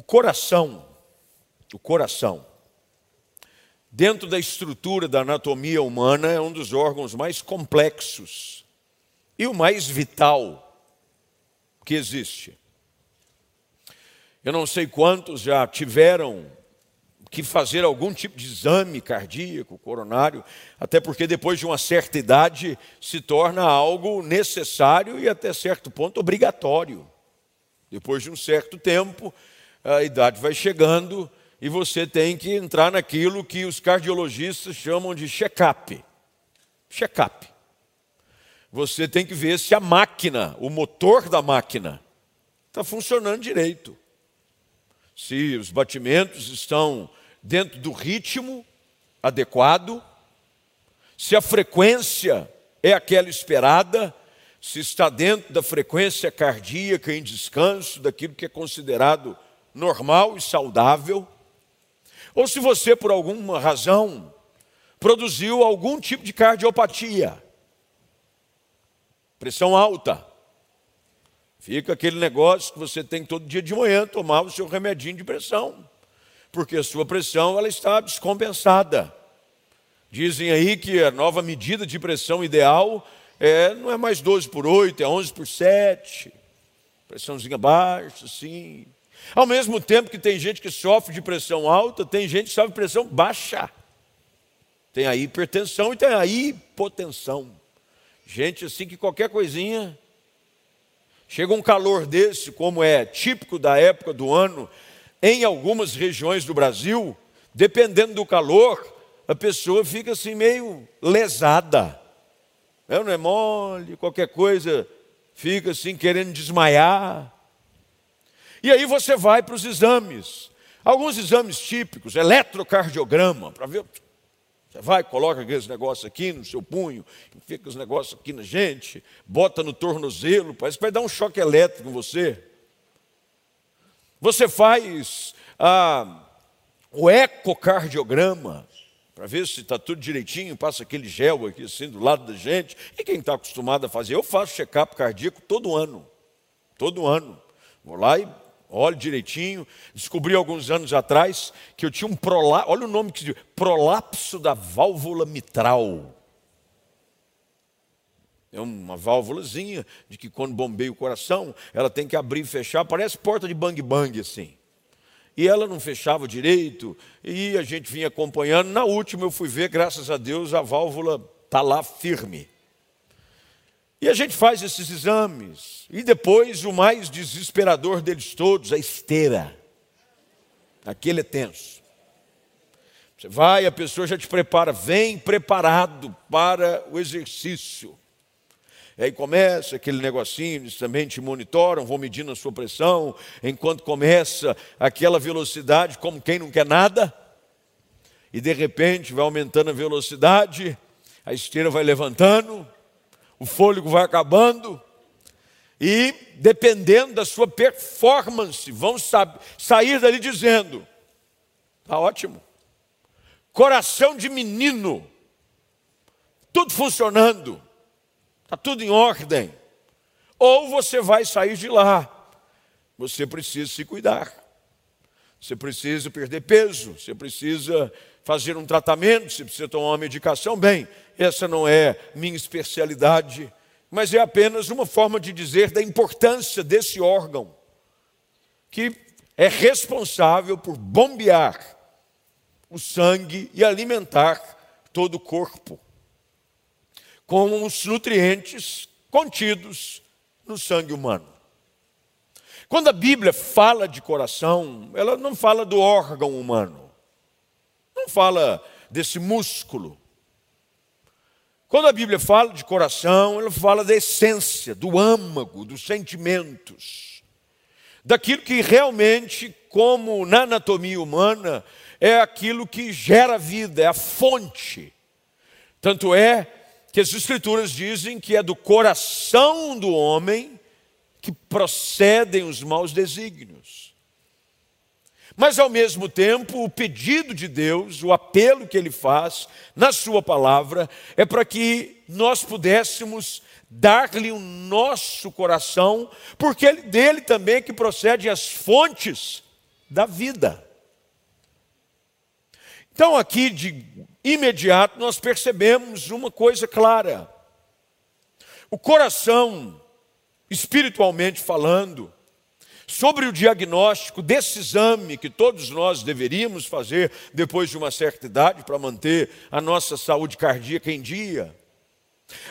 O coração, o coração, dentro da estrutura da anatomia humana, é um dos órgãos mais complexos e o mais vital que existe. Eu não sei quantos já tiveram que fazer algum tipo de exame cardíaco, coronário, até porque depois de uma certa idade se torna algo necessário e até certo ponto obrigatório. Depois de um certo tempo, a idade vai chegando e você tem que entrar naquilo que os cardiologistas chamam de check-up. Check-up. Você tem que ver se a máquina, o motor da máquina, está funcionando direito. Se os batimentos estão dentro do ritmo adequado, se a frequência é aquela esperada, se está dentro da frequência cardíaca em descanso, daquilo que é considerado normal e saudável, ou se você, por alguma razão, produziu algum tipo de cardiopatia, pressão alta. Fica aquele negócio que você tem todo dia de manhã tomar o seu remedinho de pressão, porque a sua pressão ela está descompensada. Dizem aí que a nova medida de pressão ideal é, não é mais 12 por 8, é 11 por 7. Pressãozinha baixa, sim. Ao mesmo tempo que tem gente que sofre de pressão alta, tem gente que sofre de pressão baixa. Tem a hipertensão e tem a hipotensão. Gente assim que qualquer coisinha. Chega um calor desse, como é típico da época do ano, em algumas regiões do Brasil, dependendo do calor, a pessoa fica assim meio lesada. Não é mole, qualquer coisa, fica assim querendo desmaiar. E aí você vai para os exames. Alguns exames típicos, eletrocardiograma, para ver. Você vai, coloca aqueles negócios aqui no seu punho, fica os negócios aqui na gente, bota no tornozelo, parece que vai dar um choque elétrico em você. Você faz ah, o ecocardiograma, para ver se está tudo direitinho, passa aquele gel aqui assim do lado da gente. E quem está acostumado a fazer, eu faço check-up cardíaco todo ano. Todo ano. Vou lá e olho direitinho. Descobri alguns anos atrás que eu tinha um prolapso, olha o nome que diz, prolapso da válvula mitral. É uma válvulazinha de que quando bombeia o coração, ela tem que abrir e fechar, parece porta de bang bang assim. E ela não fechava direito, e a gente vinha acompanhando. Na última eu fui ver, graças a Deus, a válvula está lá firme. E a gente faz esses exames. E depois, o mais desesperador deles todos, a esteira. Aquele é tenso. Você vai, a pessoa já te prepara, vem preparado para o exercício. E aí começa aquele negocinho, eles também te monitoram, vão medindo a sua pressão, enquanto começa aquela velocidade, como quem não quer nada, e de repente vai aumentando a velocidade, a esteira vai levantando, o fôlego vai acabando, e dependendo da sua performance, vão sair dali dizendo: está ótimo, coração de menino, tudo funcionando, está tudo em ordem. Ou você vai sair de lá, você precisa se cuidar, você precisa perder peso, você precisa fazer um tratamento, você precisa tomar uma medicação. Bem, essa não é minha especialidade, mas é apenas uma forma de dizer da importância desse órgão, que é responsável por bombear o sangue e alimentar todo o corpo com os nutrientes contidos no sangue humano. Quando a Bíblia fala de coração, ela não fala do órgão humano, não fala desse músculo, quando a Bíblia fala de coração, ela fala da essência, do âmago, dos sentimentos, daquilo que realmente, como na anatomia humana, é aquilo que gera vida, é a fonte. Tanto é que as Escrituras dizem que é do coração do homem que procedem os maus desígnios. Mas, ao mesmo tempo, o pedido de Deus, o apelo que ele faz na Sua palavra, é para que nós pudéssemos dar-lhe o nosso coração, porque dele também é que procedem as fontes da vida. Então, aqui de imediato, nós percebemos uma coisa clara: o coração, espiritualmente falando, sobre o diagnóstico desse exame que todos nós deveríamos fazer depois de uma certa idade para manter a nossa saúde cardíaca em dia.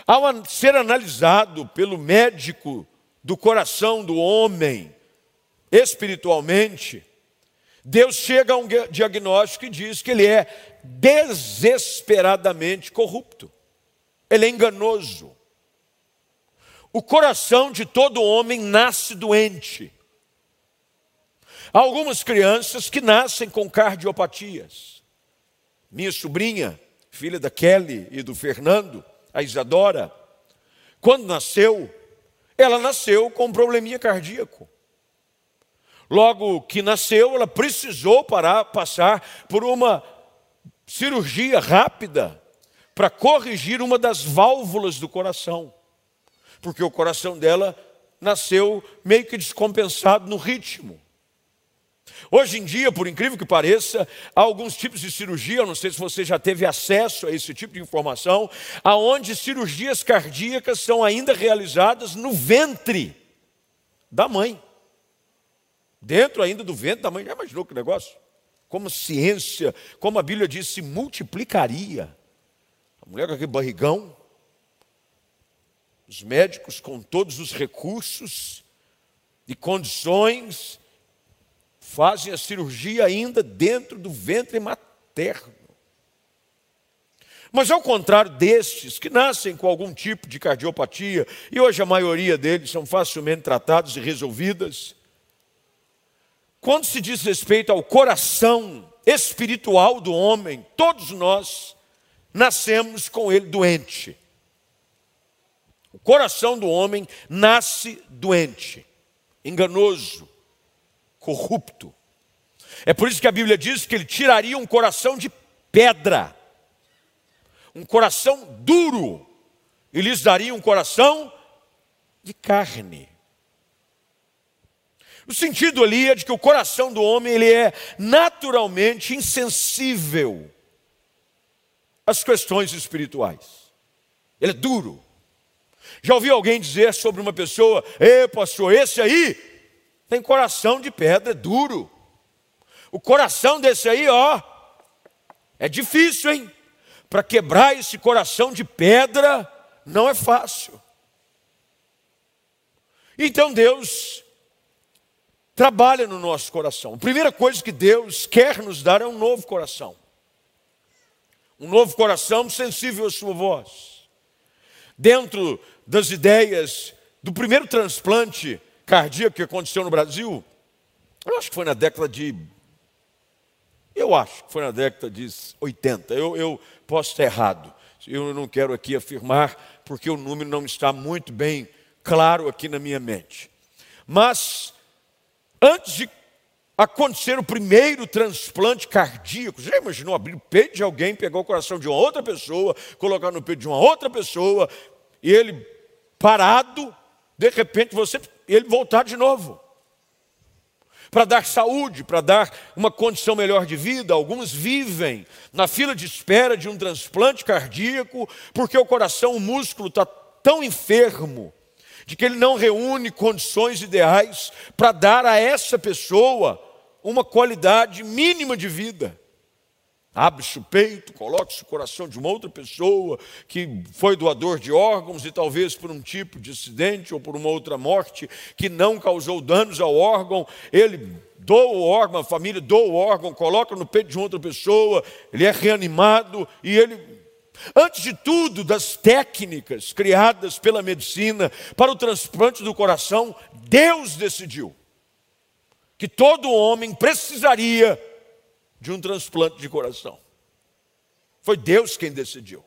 Ao ser analisado pelo médico do coração do homem, espiritualmente, Deus chega a um diagnóstico e diz que ele é desesperadamente corrupto, ele é enganoso. O coração de todo homem nasce doente. Há algumas crianças que nascem com cardiopatias. Minha sobrinha, filha da Kelly e do Fernando, a Isadora, quando nasceu, ela nasceu com um probleminha cardíaco. Logo que nasceu, ela precisou parar, passar por uma cirurgia rápida para corrigir uma das válvulas do coração, porque o coração dela nasceu meio que descompensado no ritmo. Hoje em dia, por incrível que pareça, há alguns tipos de cirurgia, eu não sei se você já teve acesso a esse tipo de informação, aonde cirurgias cardíacas são ainda realizadas no ventre da mãe. Dentro ainda do ventre da mãe. Já imaginou que negócio? Como ciência, como a Bíblia diz, se multiplicaria. A mulher com aquele barrigão, os médicos com todos os recursos e condições fazem a cirurgia ainda dentro do ventre materno. Mas ao contrário destes, que nascem com algum tipo de cardiopatia, e hoje a maioria deles são facilmente tratados e resolvidas, quando se diz respeito ao coração espiritual do homem, todos nós nascemos com ele doente. O coração do homem nasce doente, enganoso, corrupto. É por isso que a Bíblia diz que ele tiraria um coração de pedra, um coração duro, e lhes daria um coração de carne. O sentido ali é de que o coração do homem ele é naturalmente insensível às questões espirituais. Ele é duro. Já ouviu alguém dizer sobre uma pessoa: "Ei, pastor, esse aí tem coração de pedra, é duro. O coração desse aí, ó, é difícil, hein? Para quebrar esse coração de pedra não é fácil. Então Deus trabalha no nosso coração. A primeira coisa que Deus quer nos dar é um novo coração. Um novo coração sensível à sua voz. Dentro das ideias do primeiro transplante cardíaco que aconteceu no Brasil, eu acho que foi na década de. Eu acho que foi na década de 80. Eu, eu posso estar errado. Eu não quero aqui afirmar, porque o número não está muito bem claro aqui na minha mente. Mas, antes de acontecer o primeiro transplante cardíaco. Já imaginou abrir o peito de alguém, pegar o coração de uma outra pessoa, colocar no peito de uma outra pessoa, e ele parado, de repente você ele voltar de novo. Para dar saúde, para dar uma condição melhor de vida. Alguns vivem na fila de espera de um transplante cardíaco, porque o coração, o músculo está tão enfermo, de que ele não reúne condições ideais para dar a essa pessoa uma qualidade mínima de vida. Abre-se o peito, coloque-se o coração de uma outra pessoa que foi doador de órgãos e talvez por um tipo de acidente ou por uma outra morte que não causou danos ao órgão, ele doa o órgão, a família doa o órgão, coloca no peito de outra pessoa, ele é reanimado e ele Antes de tudo, das técnicas criadas pela medicina para o transplante do coração, Deus decidiu que todo homem precisaria de um transplante de coração. Foi Deus quem decidiu.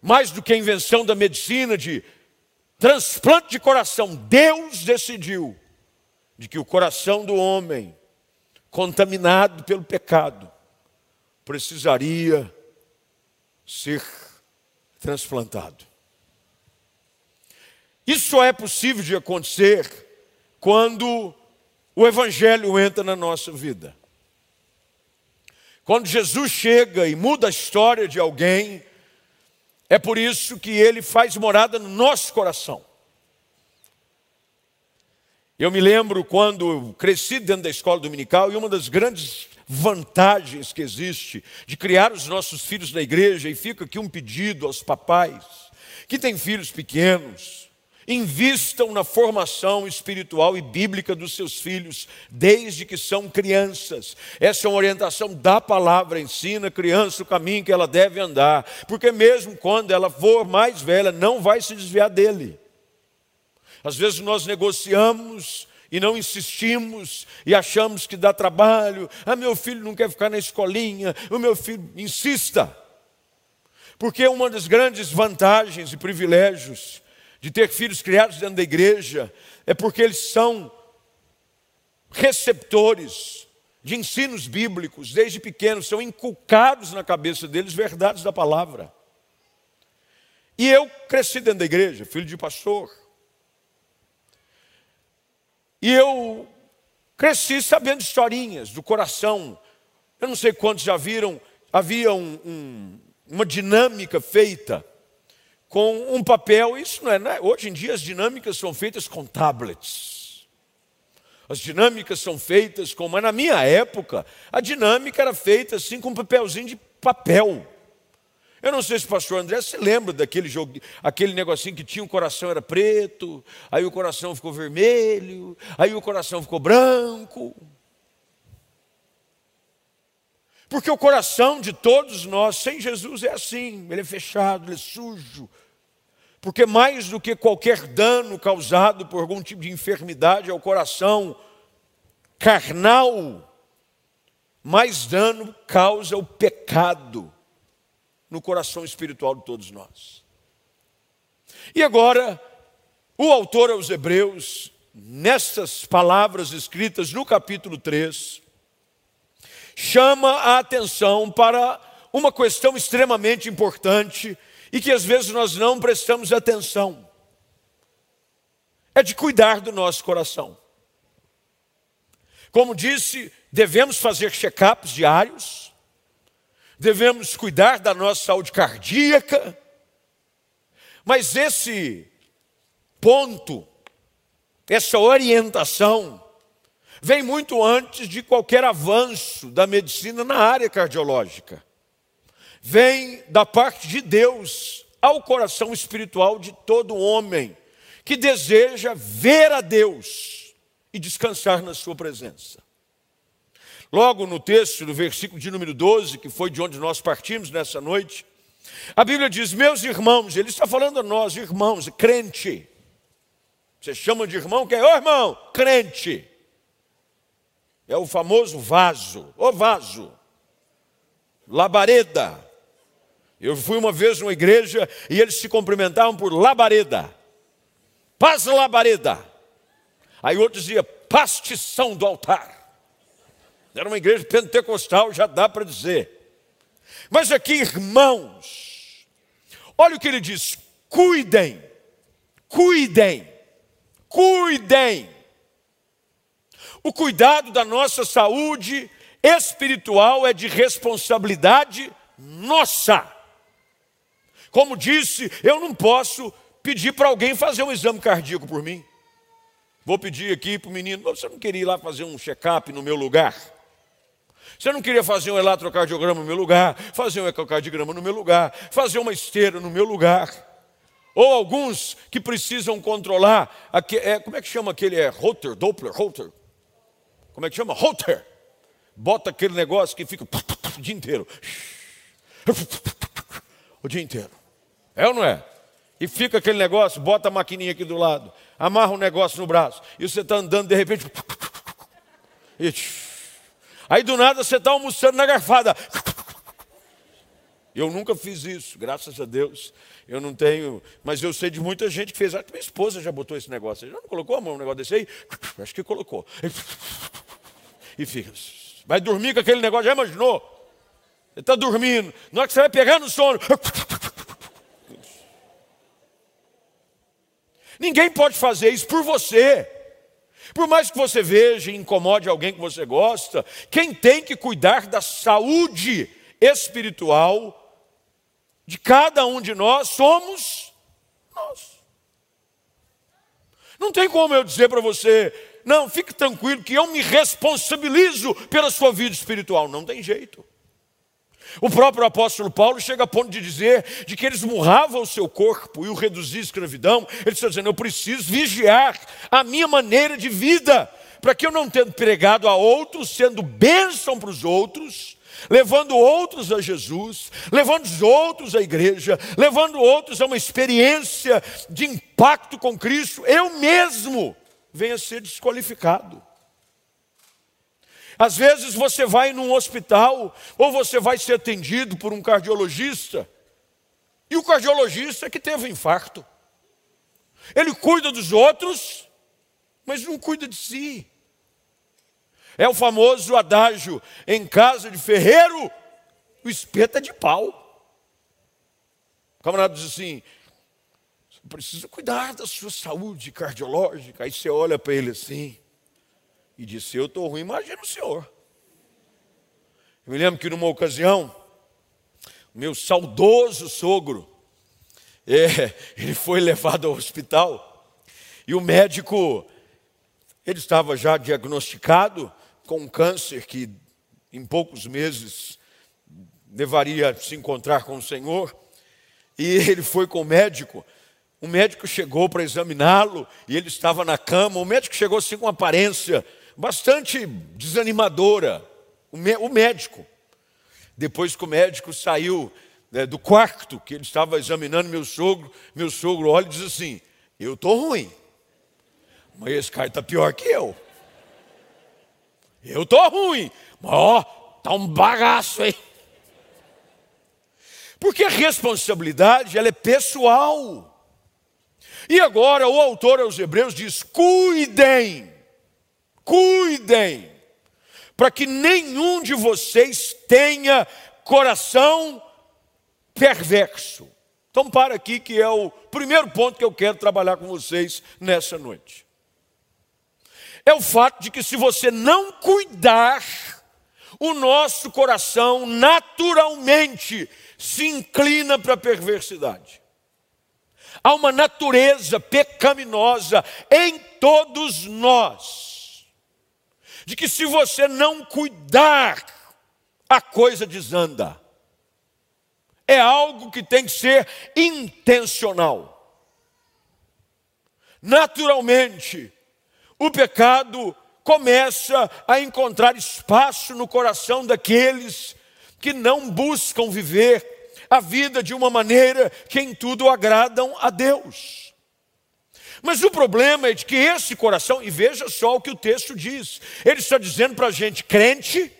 Mais do que a invenção da medicina de transplante de coração, Deus decidiu de que o coração do homem, contaminado pelo pecado, precisaria ser transplantado. Isso só é possível de acontecer quando o Evangelho entra na nossa vida. Quando Jesus chega e muda a história de alguém, é por isso que ele faz morada no nosso coração. Eu me lembro quando cresci dentro da escola dominical e uma das grandes vantagens que existe de criar os nossos filhos na igreja, e fica aqui um pedido aos papais que têm filhos pequenos, Invistam na formação espiritual e bíblica dos seus filhos, desde que são crianças. Essa é uma orientação da palavra, ensina a criança o caminho que ela deve andar, porque mesmo quando ela for mais velha, não vai se desviar dele. Às vezes nós negociamos e não insistimos e achamos que dá trabalho. Ah, meu filho não quer ficar na escolinha, o meu filho insista. Porque uma das grandes vantagens e privilégios de ter filhos criados dentro da igreja, é porque eles são receptores de ensinos bíblicos, desde pequenos, são inculcados na cabeça deles verdades da palavra. E eu cresci dentro da igreja, filho de pastor. E eu cresci sabendo historinhas do coração. Eu não sei quantos já viram, havia um, um, uma dinâmica feita com um papel. Isso não é, não é, Hoje em dia as dinâmicas são feitas com tablets. As dinâmicas são feitas com, mas na minha época, a dinâmica era feita assim com um papelzinho de papel. Eu não sei se o pastor André se lembra daquele jogo, aquele negocinho que tinha o coração era preto, aí o coração ficou vermelho, aí o coração ficou branco. Porque o coração de todos nós, sem Jesus, é assim: ele é fechado, ele é sujo. Porque mais do que qualquer dano causado por algum tipo de enfermidade ao coração carnal, mais dano causa o pecado no coração espiritual de todos nós. E agora, o autor aos Hebreus, nessas palavras escritas no capítulo 3, chama a atenção para uma questão extremamente importante e que às vezes nós não prestamos atenção. É de cuidar do nosso coração. Como disse, devemos fazer check-ups diários, devemos cuidar da nossa saúde cardíaca, mas esse ponto, essa orientação, vem muito antes de qualquer avanço da medicina na área cardiológica. Vem da parte de Deus ao coração espiritual de todo homem que deseja ver a Deus e descansar na sua presença. Logo no texto, no versículo de número 12, que foi de onde nós partimos nessa noite, a Bíblia diz: Meus irmãos, ele está falando a nós, irmãos, crente. Você chama de irmão, quem? Ô irmão, crente. É o famoso vaso, o vaso, labareda. Eu fui uma vez numa igreja e eles se cumprimentavam por labareda. Paz labareda. Aí outro dizia, pastição do altar. Era uma igreja pentecostal, já dá para dizer. Mas aqui, irmãos, olha o que ele diz: cuidem, cuidem, cuidem o cuidado da nossa saúde espiritual é de responsabilidade nossa. Como disse, eu não posso pedir para alguém fazer um exame cardíaco por mim. Vou pedir aqui para o menino, você não queria ir lá fazer um check-up no meu lugar? Você não queria fazer um eletrocardiograma no meu lugar, fazer um ecocardiograma no meu lugar, fazer uma esteira no meu lugar? Ou alguns que precisam controlar, é, como é que chama aquele? É Doppler, Holter? como é que chama? Holter. Bota aquele negócio que fica o dia inteiro. O dia inteiro. É ou não é? E fica aquele negócio, bota a maquininha aqui do lado, amarra um negócio no braço, e você está andando de repente. E, aí do nada você está almoçando na garfada. Eu nunca fiz isso, graças a Deus. Eu não tenho, mas eu sei de muita gente que fez. Acho minha esposa já botou esse negócio. Já não colocou a mão no negócio desse aí? Acho que colocou. E fica. Vai dormir com aquele negócio, já imaginou? Você está dormindo. Na hora que você vai pegar no sono. Ninguém pode fazer isso por você. Por mais que você veja e incomode alguém que você gosta, quem tem que cuidar da saúde espiritual de cada um de nós somos nós. Não tem como eu dizer para você, não, fique tranquilo que eu me responsabilizo pela sua vida espiritual. Não tem jeito. O próprio apóstolo Paulo chega a ponto de dizer de que eles murravam o seu corpo e o reduziam à escravidão. Ele está dizendo: eu preciso vigiar a minha maneira de vida, para que eu não tenha pregado a outros, sendo bênção para os outros, levando outros a Jesus, levando os outros à igreja, levando outros a uma experiência de impacto com Cristo, eu mesmo venha ser desqualificado. Às vezes você vai num hospital ou você vai ser atendido por um cardiologista e o cardiologista é que teve um infarto. Ele cuida dos outros, mas não cuida de si. É o famoso adágio: em casa de ferreiro, o espeto é de pau. O camarada diz assim: você precisa cuidar da sua saúde cardiológica. Aí você olha para ele assim e diz: se eu estou ruim, imagina o senhor. Eu me lembro que numa ocasião, meu saudoso sogro, é, ele foi levado ao hospital e o médico, ele estava já diagnosticado com um câncer que em poucos meses levaria a se encontrar com o Senhor. E ele foi com o médico. O médico chegou para examiná-lo e ele estava na cama. O médico chegou assim com aparência bastante desanimadora. O médico. Depois que o médico saiu né, do quarto que ele estava examinando meu sogro, meu sogro olha e diz assim: Eu estou ruim, mas esse cara está pior que eu. Eu estou ruim, mas ó, tá um bagaço aí. Porque a responsabilidade ela é pessoal. E agora o autor aos Hebreus diz: cuidem, cuidem, para que nenhum de vocês tenha coração perverso. Então, para aqui, que é o primeiro ponto que eu quero trabalhar com vocês nessa noite é o fato de que se você não cuidar, o nosso coração naturalmente se inclina para a perversidade. Há uma natureza pecaminosa em todos nós, de que se você não cuidar, a coisa desanda. É algo que tem que ser intencional. Naturalmente, o pecado começa a encontrar espaço no coração daqueles que não buscam viver a vida de uma maneira que em tudo agradam a Deus. Mas o problema é de que esse coração, e veja só o que o texto diz, ele está dizendo para a gente, crente,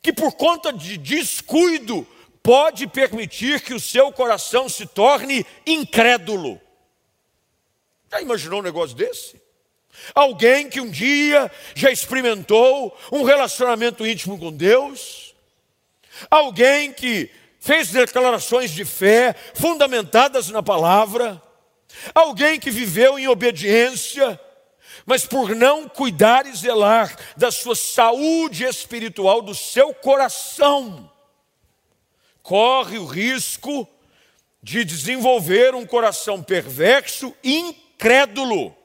que por conta de descuido pode permitir que o seu coração se torne incrédulo. Já imaginou um negócio desse? Alguém que um dia já experimentou um relacionamento íntimo com Deus, alguém que fez declarações de fé fundamentadas na palavra, alguém que viveu em obediência, mas por não cuidar e zelar da sua saúde espiritual, do seu coração, corre o risco de desenvolver um coração perverso incrédulo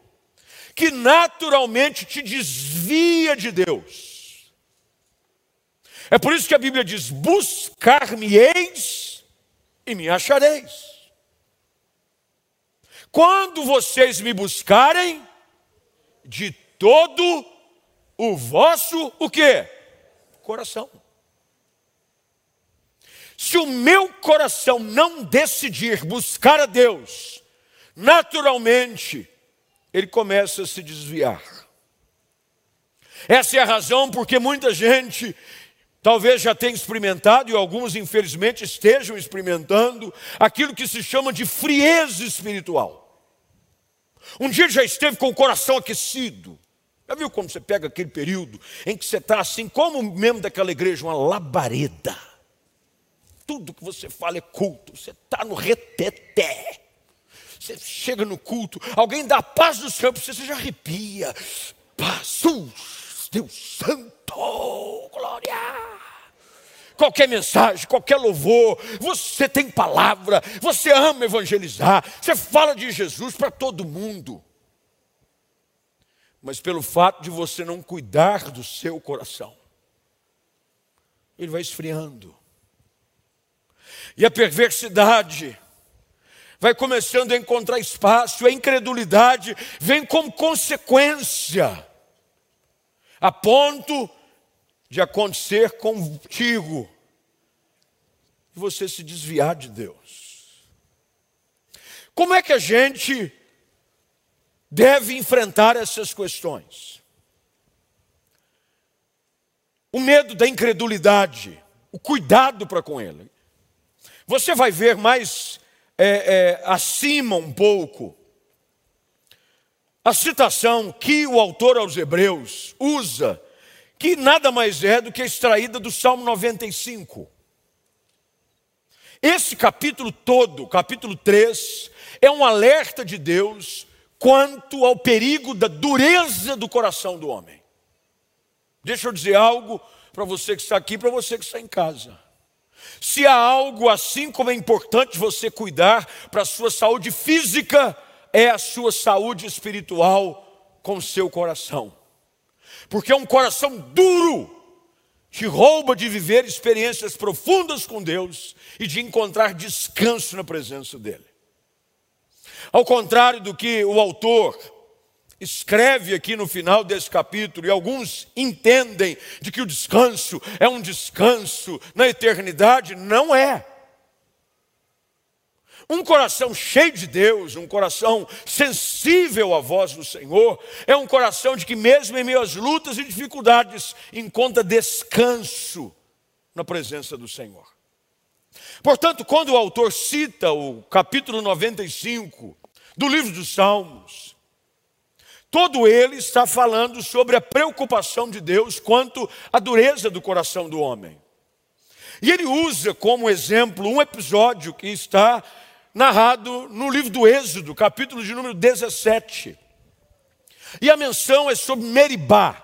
que naturalmente te desvia de Deus. É por isso que a Bíblia diz: buscar-me-eis e me achareis. Quando vocês me buscarem de todo o vosso o quê? Coração. Se o meu coração não decidir buscar a Deus, naturalmente ele começa a se desviar. Essa é a razão porque muita gente talvez já tenha experimentado, e alguns infelizmente estejam experimentando, aquilo que se chama de frieza espiritual. Um dia já esteve com o coração aquecido. Já viu como você pega aquele período em que você está assim, como membro daquela igreja, uma labareda. Tudo que você fala é culto, você está no reteté. Você chega no culto, alguém dá a paz do Senhor para você, você já arrepia. Jesus, Deus Santo, glória qualquer mensagem, qualquer louvor, você tem palavra, você ama evangelizar, você fala de Jesus para todo mundo. Mas pelo fato de você não cuidar do seu coração, ele vai esfriando. E a perversidade vai começando a encontrar espaço, a incredulidade vem como consequência, a ponto de acontecer contigo e você se desviar de Deus. Como é que a gente deve enfrentar essas questões? O medo da incredulidade, o cuidado para com ele. Você vai ver mais é, é, acima um pouco a citação que o autor aos Hebreus usa que nada mais é do que extraída do Salmo 95. Esse capítulo todo, capítulo 3, é um alerta de Deus quanto ao perigo da dureza do coração do homem. Deixa eu dizer algo para você que está aqui, para você que está em casa. Se há algo assim como é importante você cuidar para a sua saúde física, é a sua saúde espiritual com o seu coração porque é um coração duro te rouba de viver experiências profundas com Deus e de encontrar descanso na presença dEle. Ao contrário do que o autor escreve aqui no final desse capítulo, e alguns entendem de que o descanso é um descanso na eternidade, não é. Um coração cheio de Deus, um coração sensível à voz do Senhor, é um coração de que, mesmo em meio às lutas e dificuldades, encontra descanso na presença do Senhor. Portanto, quando o autor cita o capítulo 95 do livro dos Salmos, todo ele está falando sobre a preocupação de Deus quanto à dureza do coração do homem. E ele usa como exemplo um episódio que está narrado no livro do Êxodo, capítulo de número 17. E a menção é sobre Meribá.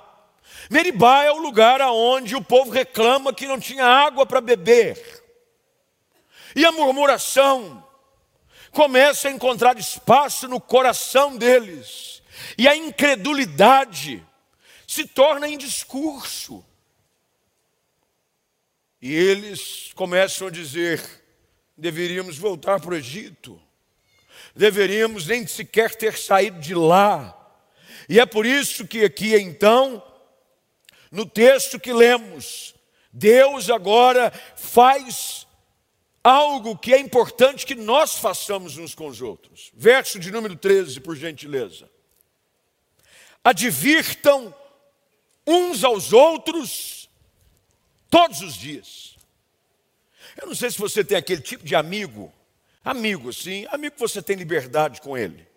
Meribá é o lugar aonde o povo reclama que não tinha água para beber. E a murmuração começa a encontrar espaço no coração deles. E a incredulidade se torna em discurso. E eles começam a dizer: deveríamos voltar para o Egito, deveríamos nem sequer ter saído de lá. E é por isso que aqui então, no texto que lemos, Deus agora faz algo que é importante que nós façamos uns com os outros. Verso de número 13, por gentileza. Advirtam uns aos outros todos os dias. Eu não sei se você tem aquele tipo de amigo, amigo sim, amigo que você tem liberdade com ele.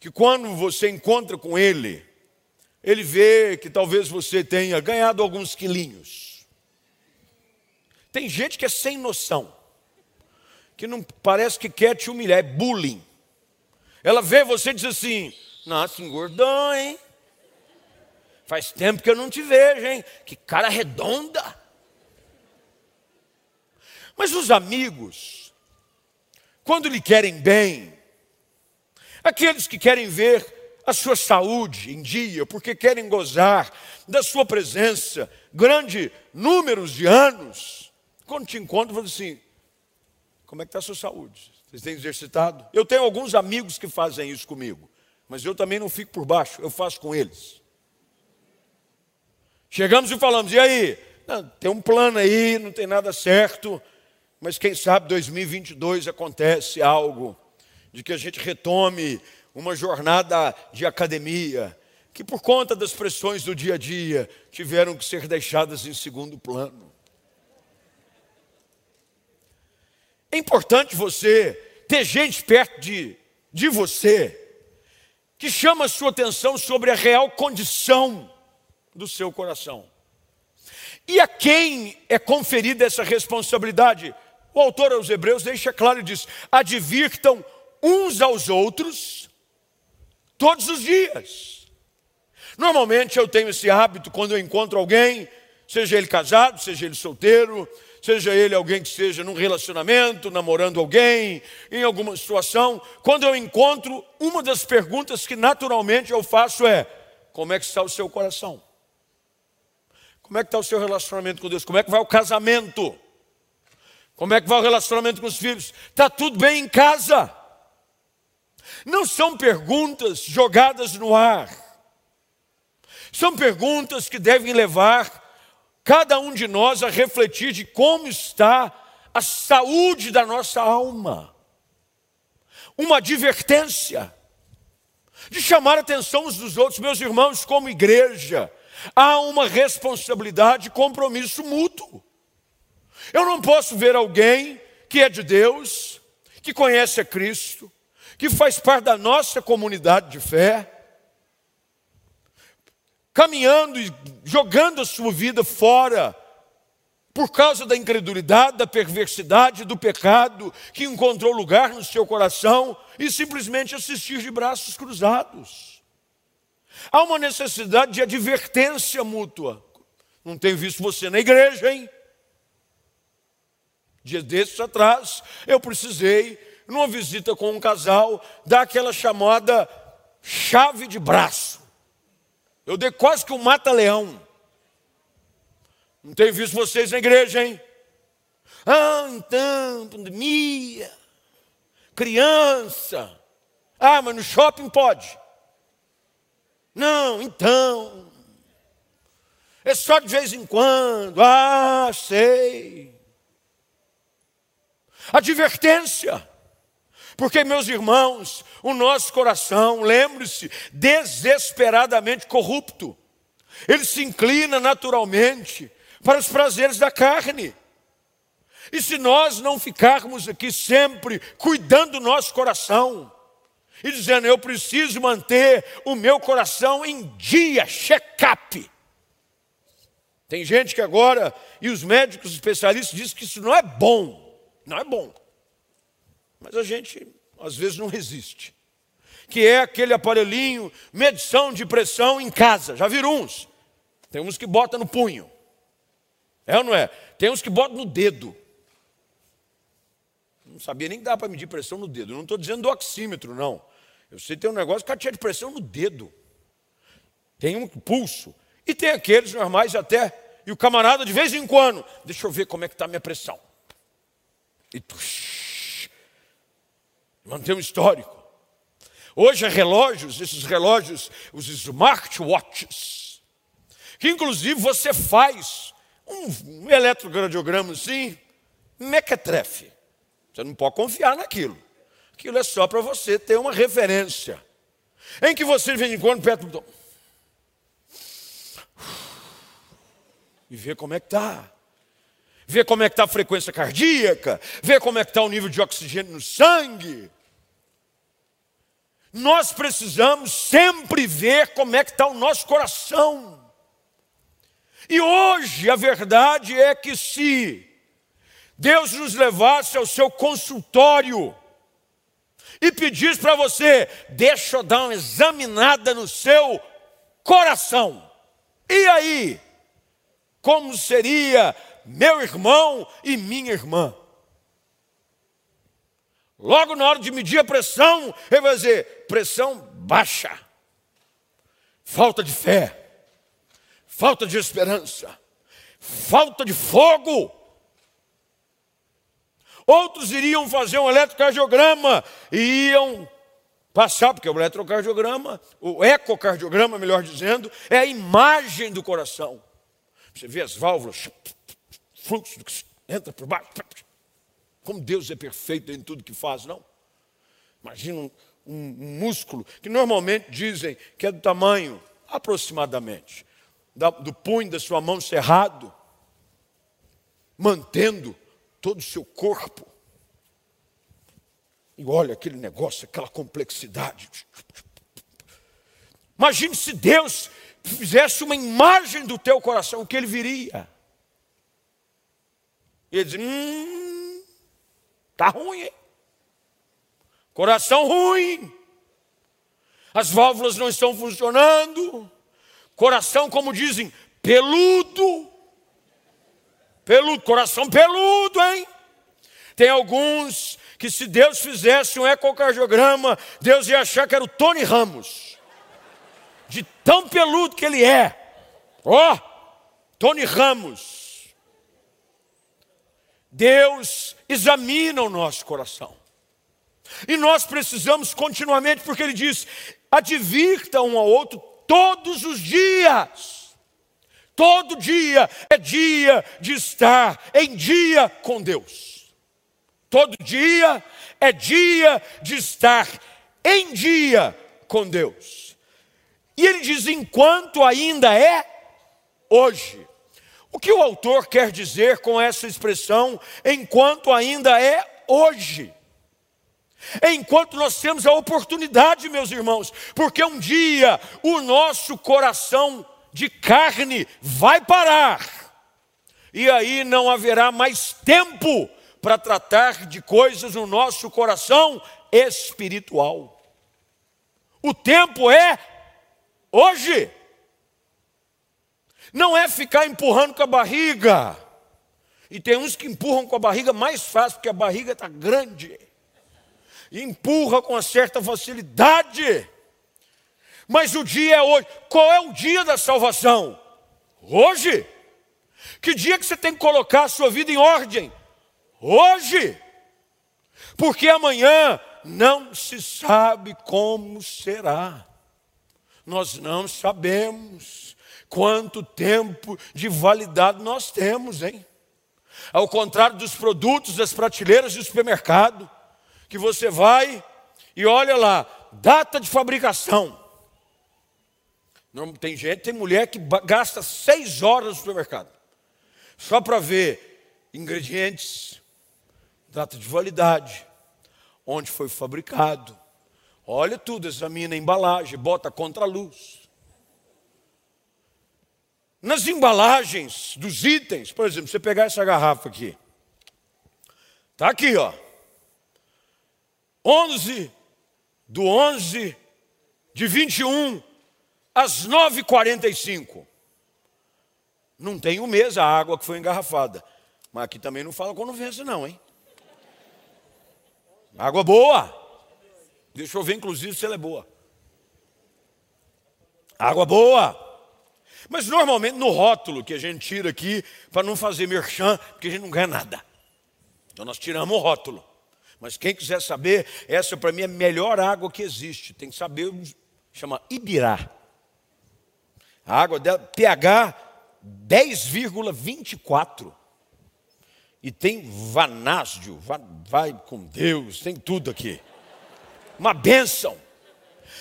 Que quando você encontra com ele, ele vê que talvez você tenha ganhado alguns quilinhos. Tem gente que é sem noção, que não parece que quer te humilhar, é bullying. Ela vê você e diz assim: Nossa, engordou, hein? Faz tempo que eu não te vejo, hein? Que cara redonda. Mas os amigos, quando lhe querem bem, aqueles que querem ver a sua saúde em dia, porque querem gozar da sua presença, grande números de anos, quando te encontram, falam assim: como é que está a sua saúde? Vocês têm exercitado? Eu tenho alguns amigos que fazem isso comigo, mas eu também não fico por baixo, eu faço com eles. Chegamos e falamos, e aí? Não, tem um plano aí, não tem nada certo, mas quem sabe 2022 acontece algo de que a gente retome uma jornada de academia que por conta das pressões do dia a dia tiveram que ser deixadas em segundo plano. É importante você ter gente perto de, de você que chama a sua atenção sobre a real condição do seu coração. E a quem é conferida essa responsabilidade? O autor aos Hebreus deixa claro e diz: advirtam uns aos outros todos os dias. Normalmente eu tenho esse hábito quando eu encontro alguém, seja ele casado, seja ele solteiro, seja ele alguém que esteja num relacionamento, namorando alguém, em alguma situação, quando eu encontro, uma das perguntas que naturalmente eu faço é: como é que está o seu coração? Como é que está o seu relacionamento com Deus? Como é que vai o casamento? Como é que vai o relacionamento com os filhos? Está tudo bem em casa? Não são perguntas jogadas no ar. São perguntas que devem levar cada um de nós a refletir de como está a saúde da nossa alma. Uma advertência de chamar a atenção uns dos outros, meus irmãos, como igreja, há uma responsabilidade, compromisso mútuo. Eu não posso ver alguém que é de Deus, que conhece a Cristo, que faz parte da nossa comunidade de fé, caminhando e jogando a sua vida fora por causa da incredulidade, da perversidade, do pecado que encontrou lugar no seu coração e simplesmente assistir de braços cruzados. Há uma necessidade de advertência mútua. Não tenho visto você na igreja, hein? Dias desses atrás, eu precisei, numa visita com um casal, dar aquela chamada chave de braço. Eu dei quase que um mata-leão. Não tenho visto vocês na igreja, hein? Ah, então, pandemia, criança. Ah, mas no shopping pode. Não, então. É só de vez em quando. Ah, sei. Advertência. Porque, meus irmãos, o nosso coração, lembre-se, desesperadamente corrupto. Ele se inclina naturalmente para os prazeres da carne. E se nós não ficarmos aqui sempre cuidando do nosso coração, e dizendo, eu preciso manter o meu coração em dia, check-up. Tem gente que agora, e os médicos especialistas dizem que isso não é bom, não é bom. Mas a gente, às vezes, não resiste. Que é aquele aparelhinho, medição de pressão em casa. Já viram uns? Tem uns que botam no punho. É ou não é? Tem uns que botam no dedo. Não sabia nem que dá para medir pressão no dedo. não estou dizendo do oxímetro, não. Eu sei tem um negócio que tinha de pressão no dedo. Tem um pulso. E tem aqueles normais até. E o camarada, de vez em quando, deixa eu ver como é que está a minha pressão. E manter um histórico. Hoje, relógios, esses relógios, os smartwatches, que inclusive você faz um, um eletrocardiograma assim, mequetrefe. Você não pode confiar naquilo. Aquilo é só para você ter uma referência. Em que você, de vez em quando, perto do. E vê como é que está. Vê como é que está a frequência cardíaca. Vê como é que está o nível de oxigênio no sangue nós precisamos sempre ver como é que está o nosso coração. E hoje a verdade é que se Deus nos levasse ao seu consultório e pedisse para você, deixa eu dar uma examinada no seu coração. E aí? Como seria meu irmão e minha irmã? Logo na hora de medir a pressão, ele vai dizer: pressão baixa, falta de fé, falta de esperança, falta de fogo. Outros iriam fazer um eletrocardiograma e iam passar, porque o eletrocardiograma, o ecocardiograma, melhor dizendo, é a imagem do coração. Você vê as válvulas, fluxo, entra por baixo, como Deus é perfeito em tudo que faz, não? Imagina um, um, músculo que normalmente dizem que é do tamanho, aproximadamente, da, do punho da sua mão cerrado, mantendo todo o seu corpo. E olha aquele negócio, aquela complexidade. Imagine se Deus fizesse uma imagem do teu coração, o que ele viria. E ele diz: hum, Está ruim, hein? Coração ruim. As válvulas não estão funcionando. Coração, como dizem, peludo. Peludo, coração peludo, hein? Tem alguns que se Deus fizesse um ecocardiograma, Deus ia achar que era o Tony Ramos. De tão peludo que ele é. Ó, oh, Tony Ramos. Deus examina o nosso coração. E nós precisamos continuamente, porque ele diz: advirta um ao outro todos os dias. Todo dia é dia de estar em dia com Deus. Todo dia é dia de estar em dia com Deus. E ele diz: enquanto ainda é hoje. O que o autor quer dizer com essa expressão, enquanto ainda é hoje? Enquanto nós temos a oportunidade, meus irmãos, porque um dia o nosso coração de carne vai parar, e aí não haverá mais tempo para tratar de coisas no nosso coração espiritual. O tempo é hoje, não é ficar empurrando com a barriga, e tem uns que empurram com a barriga mais fácil, porque a barriga está grande empurra com uma certa facilidade. Mas o dia é hoje. Qual é o dia da salvação? Hoje. Que dia que você tem que colocar a sua vida em ordem? Hoje. Porque amanhã não se sabe como será. Nós não sabemos quanto tempo de validade nós temos, hein? Ao contrário dos produtos das prateleiras do supermercado, que você vai e olha lá, data de fabricação. Tem gente, tem mulher que gasta seis horas no supermercado, só para ver ingredientes, data de validade, onde foi fabricado. Olha tudo, examina a embalagem, bota contra a luz. Nas embalagens dos itens, por exemplo, você pegar essa garrafa aqui, está aqui, ó. 11 do 11 de 21 às 9h45. Não tem um mês a água que foi engarrafada. Mas aqui também não fala quando vence, não, hein? Água boa. Deixa eu ver, inclusive, se ela é boa. Água boa. Mas normalmente no rótulo que a gente tira aqui, para não fazer merchan, porque a gente não ganha nada. Então nós tiramos o rótulo. Mas quem quiser saber, essa para mim é a melhor água que existe. Tem que saber, chama Ibirá. A água dela, pH 10,24. E tem vanásdio, vai, vai com Deus, tem tudo aqui. Uma bênção.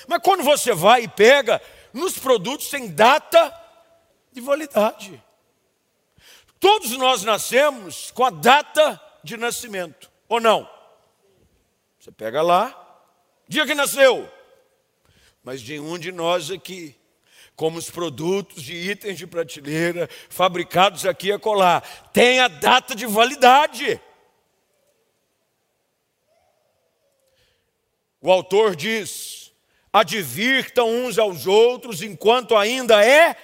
Mas quando você vai e pega, nos produtos tem data de validade. Todos nós nascemos com a data de nascimento, ou não? Você pega lá, dia que nasceu. Mas de um de nós aqui, como os produtos de itens de prateleira fabricados aqui a colar, tem a data de validade. O autor diz: advirtam uns aos outros enquanto ainda é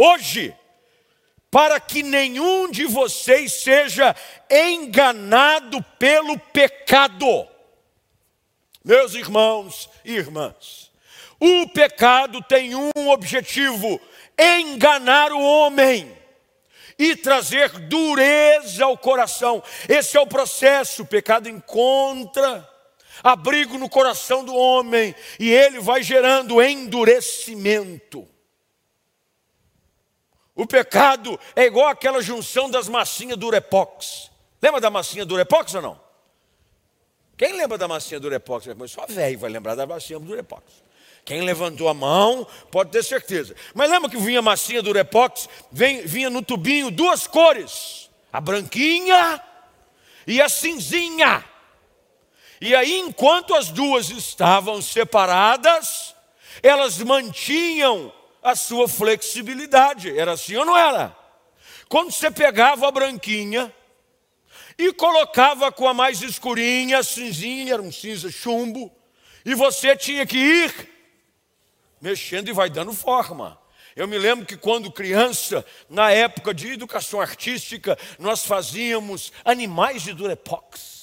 hoje, para que nenhum de vocês seja enganado pelo pecado. Meus irmãos e irmãs, o pecado tem um objetivo: enganar o homem e trazer dureza ao coração. Esse é o processo. O pecado encontra abrigo no coração do homem e ele vai gerando endurecimento. O pecado é igual aquela junção das massinhas do Urepox. Lembra da massinha do Urepox ou não? Quem lembra da massinha do Urepox? Só velho vai lembrar da massinha do Urepox. Quem levantou a mão pode ter certeza. Mas lembra que vinha a massinha do Urepox? Vinha no tubinho duas cores: a branquinha e a cinzinha. E aí, enquanto as duas estavam separadas, elas mantinham a sua flexibilidade. Era assim ou não era? Quando você pegava a branquinha, e colocava com a mais escurinha, cinzinha, era um cinza chumbo, e você tinha que ir mexendo e vai dando forma. Eu me lembro que quando criança, na época de educação artística, nós fazíamos animais de Durepox.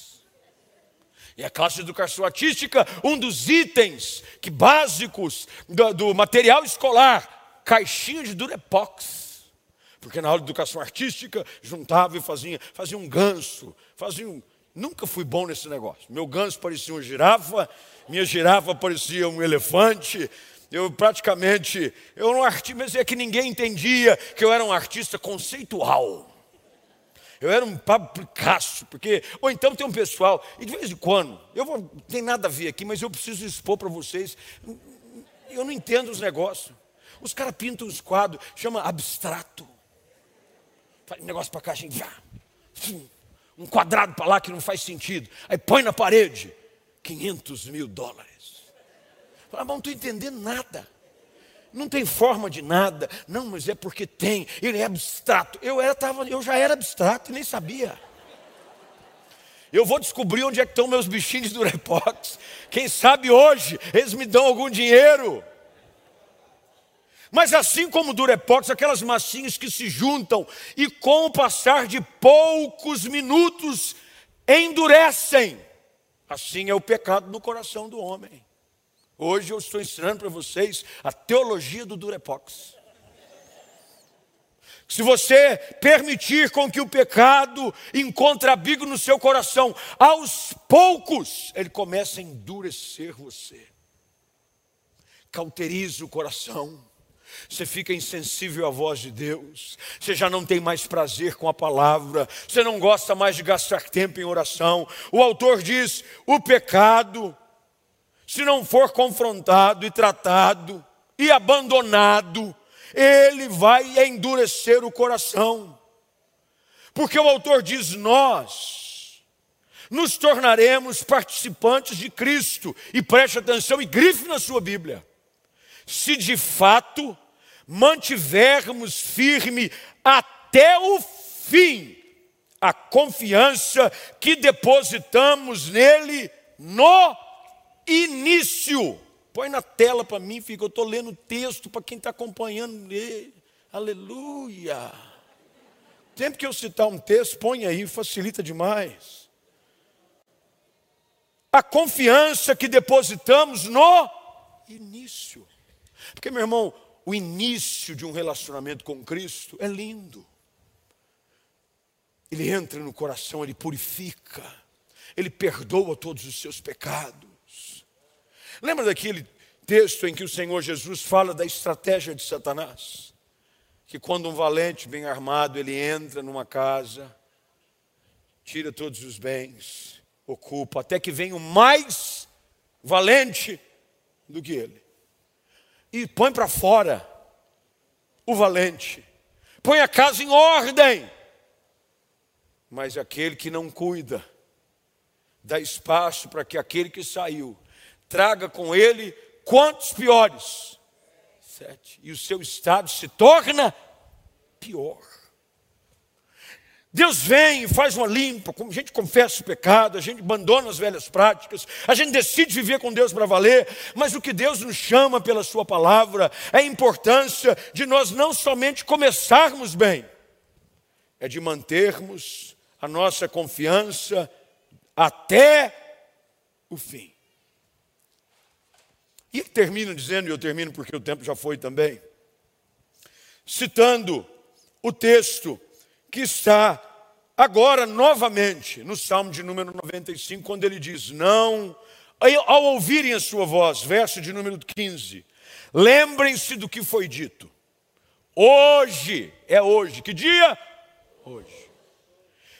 E a classe de educação artística, um dos itens que básicos do, do material escolar, caixinha de Durepox. Porque na aula de educação artística juntava e fazia, fazia um ganso, fazia um. Nunca fui bom nesse negócio. Meu ganso parecia uma girafa, minha girafa parecia um elefante, eu praticamente, eu não artista, mas é que ninguém entendia que eu era um artista conceitual. Eu era um Pablo Picasso, porque, ou então tem um pessoal, e de vez em quando, eu vou, não tem nada a ver aqui, mas eu preciso expor para vocês, eu não entendo os negócios. Os caras pintam os quadros, chama abstrato. Faz negócio para cá, gente, um quadrado para lá que não faz sentido. Aí põe na parede, 500 mil dólares. Fala, mas não estou entendendo nada. Não tem forma de nada. Não, mas é porque tem. Ele é abstrato. Eu, era, tava, eu já era abstrato e nem sabia. Eu vou descobrir onde é que estão meus bichinhos do Repox. Quem sabe hoje eles me dão algum dinheiro. Mas assim como Durepox, aquelas massinhas que se juntam e com o passar de poucos minutos endurecem. Assim é o pecado no coração do homem. Hoje eu estou ensinando para vocês a teologia do Durepox. Se você permitir com que o pecado encontre abrigo no seu coração, aos poucos ele começa a endurecer você. Cauteriza o coração. Você fica insensível à voz de Deus, você já não tem mais prazer com a palavra, você não gosta mais de gastar tempo em oração. O autor diz: o pecado se não for confrontado e tratado e abandonado, ele vai endurecer o coração. Porque o autor diz: Nós nos tornaremos participantes de Cristo. E preste atenção e grife na sua Bíblia. Se de fato mantivermos firme até o fim a confiança que depositamos nele no início. Põe na tela para mim, fica. Eu estou lendo o texto para quem está acompanhando. Aleluia. Sempre que eu citar um texto, põe aí, facilita demais. A confiança que depositamos no início. Porque, meu irmão, o início de um relacionamento com Cristo é lindo. Ele entra no coração, ele purifica, ele perdoa todos os seus pecados. Lembra daquele texto em que o Senhor Jesus fala da estratégia de Satanás? Que quando um valente bem armado ele entra numa casa, tira todos os bens, ocupa, até que vem o mais valente do que ele. E põe para fora o valente, põe a casa em ordem. Mas aquele que não cuida, dá espaço para que aquele que saiu traga com ele quantos piores? Sete. E o seu estado se torna pior. Deus vem e faz uma limpa, a gente confessa o pecado, a gente abandona as velhas práticas, a gente decide viver com Deus para valer, mas o que Deus nos chama pela Sua palavra é a importância de nós não somente começarmos bem, é de mantermos a nossa confiança até o fim. E ele termina dizendo, e eu termino porque o tempo já foi também, citando o texto que está agora novamente no Salmo de número 95, quando ele diz: Não, ao ouvirem a sua voz, verso de número 15, lembrem-se do que foi dito. Hoje, é hoje, que dia? Hoje.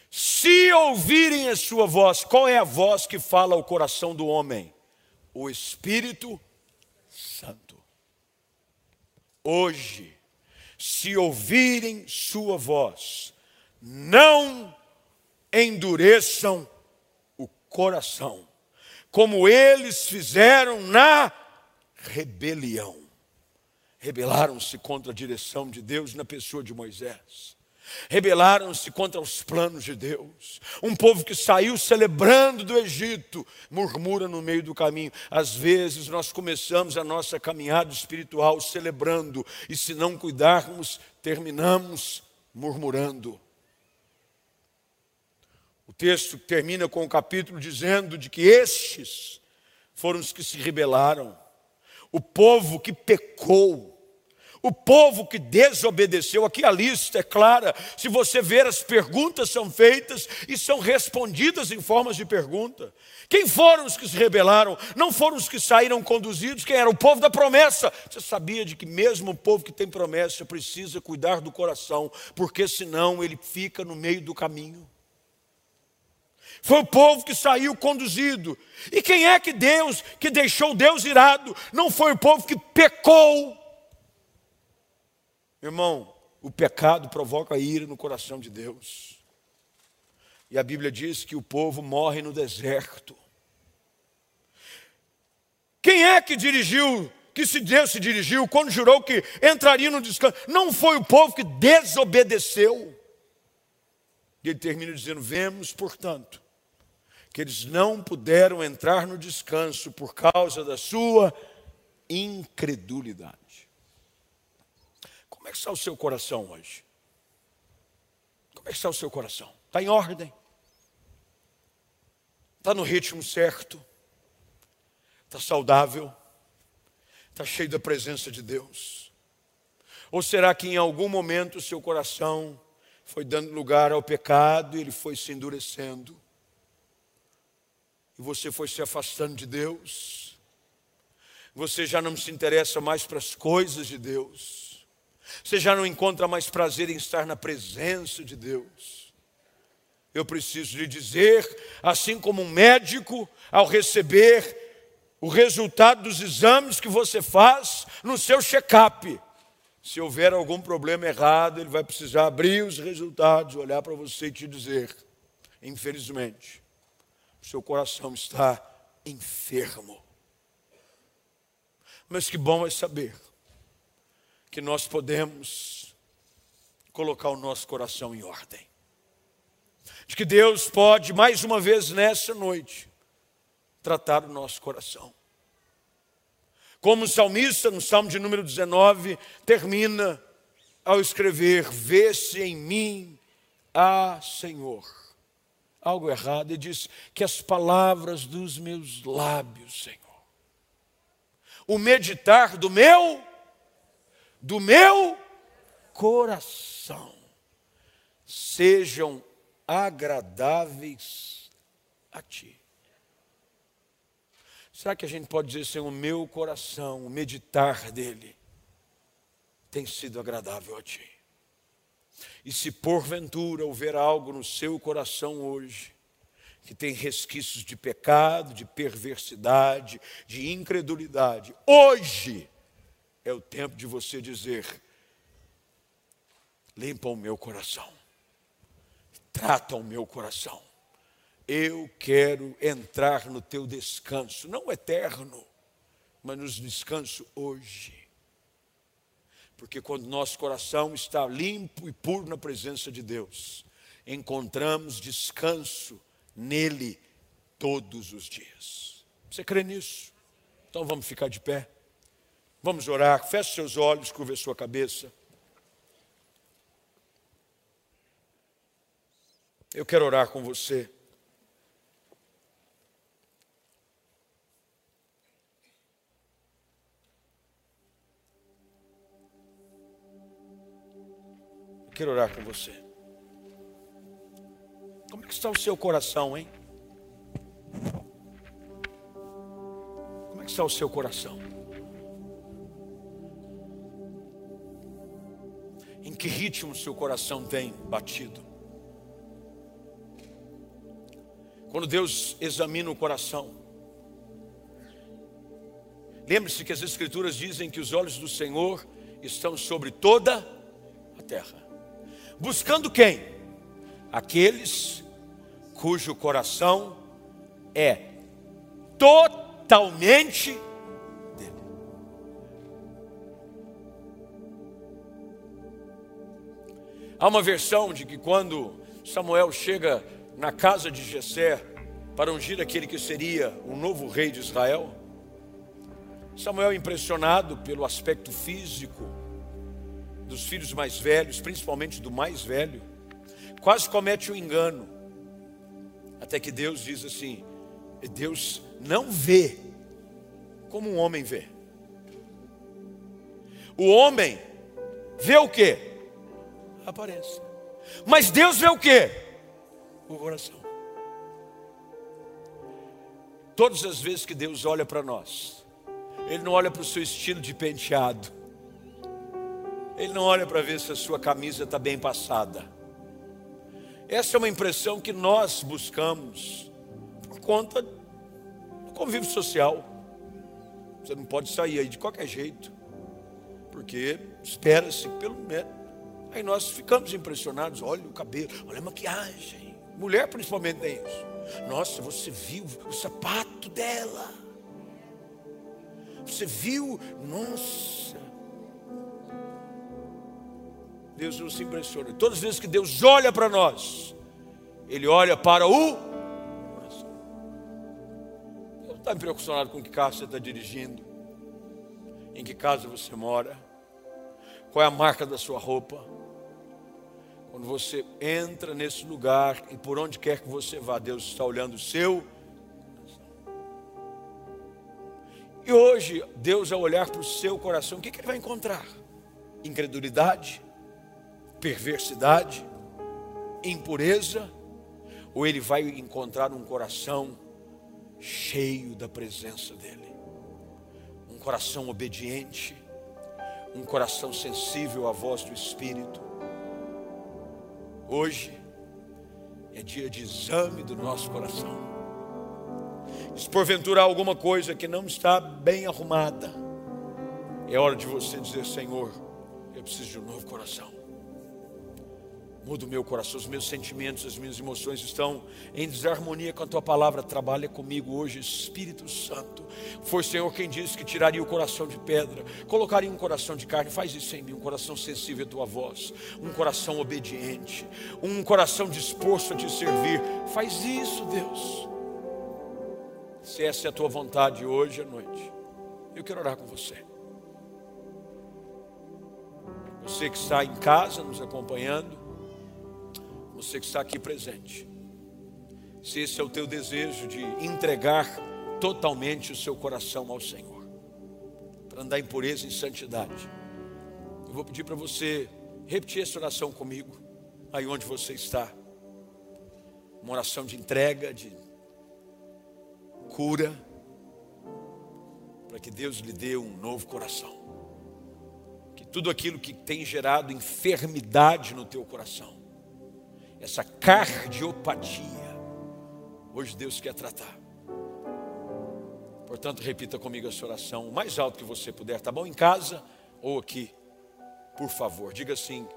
Se ouvirem a sua voz, qual é a voz que fala ao coração do homem? O Espírito Santo. Hoje, se ouvirem sua voz, não endureçam o coração, como eles fizeram na rebelião. Rebelaram-se contra a direção de Deus na pessoa de Moisés. Rebelaram-se contra os planos de Deus. Um povo que saiu celebrando do Egito, murmura no meio do caminho. Às vezes nós começamos a nossa caminhada espiritual celebrando, e se não cuidarmos, terminamos murmurando. O texto termina com o capítulo dizendo de que estes foram os que se rebelaram, o povo que pecou o povo que desobedeceu, aqui a lista é clara. Se você ver, as perguntas são feitas e são respondidas em formas de pergunta. Quem foram os que se rebelaram? Não foram os que saíram conduzidos, quem era? O povo da promessa. Você sabia de que mesmo o povo que tem promessa precisa cuidar do coração, porque senão ele fica no meio do caminho. Foi o povo que saiu conduzido. E quem é que Deus, que deixou Deus irado? Não foi o povo que pecou. Irmão, o pecado provoca ira no coração de Deus. E a Bíblia diz que o povo morre no deserto. Quem é que dirigiu, que se Deus se dirigiu quando jurou que entraria no descanso? Não foi o povo que desobedeceu. E ele termina dizendo: Vemos, portanto, que eles não puderam entrar no descanso por causa da sua incredulidade. Como é que está o seu coração hoje? Como é que está o seu coração? Está em ordem? Está no ritmo certo? Está saudável? Está cheio da presença de Deus? Ou será que em algum momento o seu coração foi dando lugar ao pecado e ele foi se endurecendo? E você foi se afastando de Deus? Você já não se interessa mais para as coisas de Deus? Você já não encontra mais prazer em estar na presença de Deus. Eu preciso lhe dizer, assim como um médico, ao receber o resultado dos exames que você faz no seu check-up, se houver algum problema errado, ele vai precisar abrir os resultados, olhar para você e te dizer: infelizmente, seu coração está enfermo. Mas que bom é saber que nós podemos colocar o nosso coração em ordem. De que Deus pode, mais uma vez nessa noite, tratar o nosso coração. Como o salmista, no Salmo de número 19, termina ao escrever: Vê-se em mim, ah Senhor. Algo errado, e diz que as palavras dos meus lábios, Senhor, o meditar do meu do meu coração sejam agradáveis a ti. Será que a gente pode dizer assim, o meu coração, o meditar dele, tem sido agradável a ti? E se porventura houver algo no seu coração hoje, que tem resquícios de pecado, de perversidade, de incredulidade, hoje, é o tempo de você dizer: limpa o meu coração, trata o meu coração. Eu quero entrar no teu descanso, não eterno, mas no descanso hoje. Porque quando nosso coração está limpo e puro na presença de Deus, encontramos descanso nele todos os dias. Você crê nisso? Então vamos ficar de pé. Vamos orar. Feche seus olhos, curva sua cabeça. Eu quero orar com você. Eu quero orar com você. Como é que está o seu coração, hein? Como é que está o seu coração? Que ritmo seu coração tem batido? Quando Deus examina o coração, lembre-se que as Escrituras dizem que os olhos do Senhor estão sobre toda a terra. Buscando quem? Aqueles cujo coração é totalmente Há uma versão de que quando Samuel chega na casa de Jessé para ungir aquele que seria o novo rei de Israel, Samuel, impressionado pelo aspecto físico dos filhos mais velhos, principalmente do mais velho, quase comete um engano. Até que Deus diz assim: Deus não vê como um homem vê. O homem vê o que? Aparência. Mas Deus vê o que? O coração. Todas as vezes que Deus olha para nós, Ele não olha para o seu estilo de penteado, Ele não olha para ver se a sua camisa está bem passada. Essa é uma impressão que nós buscamos por conta do convívio social. Você não pode sair aí de qualquer jeito, porque espera-se pelo menos. Aí nós ficamos impressionados, olha o cabelo, olha a maquiagem. Mulher principalmente tem isso. Nossa, você viu o sapato dela. Você viu, nossa. Deus não se impressiona. Todas as vezes que Deus olha para nós, Ele olha para o está impressionado com que carro você está dirigindo? Em que casa você mora? Qual é a marca da sua roupa? Quando você entra nesse lugar e por onde quer que você vá, Deus está olhando o seu. E hoje, Deus, ao olhar para o seu coração, o que, que ele vai encontrar? Incredulidade, perversidade, impureza, ou ele vai encontrar um coração cheio da presença dEle. Um coração obediente, um coração sensível à voz do Espírito. Hoje é dia de exame do nosso coração. Se porventura há alguma coisa que não está bem arrumada, é hora de você dizer: Senhor, eu preciso de um novo coração. Muda o meu coração, os meus sentimentos, as minhas emoções estão em desarmonia com a tua palavra. Trabalha comigo hoje, Espírito Santo. Foi o Senhor quem disse que tiraria o coração de pedra, colocaria um coração de carne. Faz isso em mim, um coração sensível à tua voz, um coração obediente, um coração disposto a te servir. Faz isso, Deus. Se essa é a tua vontade hoje à noite, eu quero orar com você. Você que está em casa nos acompanhando, você que está aqui presente, se esse é o teu desejo de entregar totalmente o seu coração ao Senhor, para andar em pureza e santidade, eu vou pedir para você repetir essa oração comigo, aí onde você está. Uma oração de entrega, de cura, para que Deus lhe dê um novo coração. Que tudo aquilo que tem gerado enfermidade no teu coração, essa cardiopatia. Hoje Deus quer tratar. Portanto, repita comigo essa oração o mais alto que você puder, tá bom? Em casa ou aqui, por favor. Diga assim: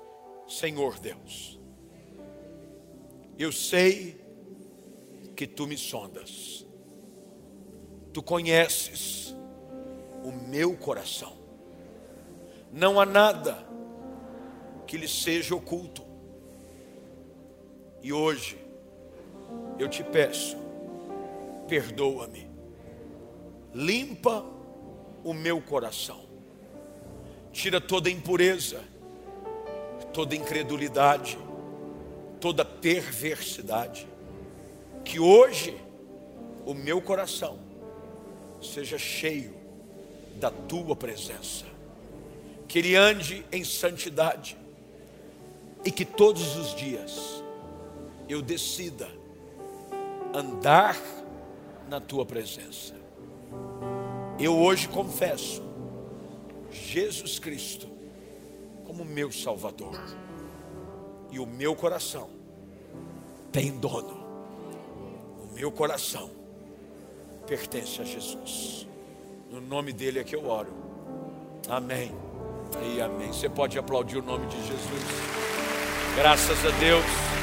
Senhor Deus, eu sei que tu me sondas, tu conheces o meu coração, não há nada que lhe seja oculto. E hoje eu te peço, perdoa-me, limpa o meu coração, tira toda impureza, toda incredulidade, toda perversidade, que hoje o meu coração seja cheio da tua presença, que ele ande em santidade e que todos os dias eu decida andar na tua presença. Eu hoje confesso Jesus Cristo como meu Salvador. E o meu coração tem dono. O meu coração pertence a Jesus. No nome dele é que eu oro. Amém. E amém. Você pode aplaudir o nome de Jesus. Graças a Deus.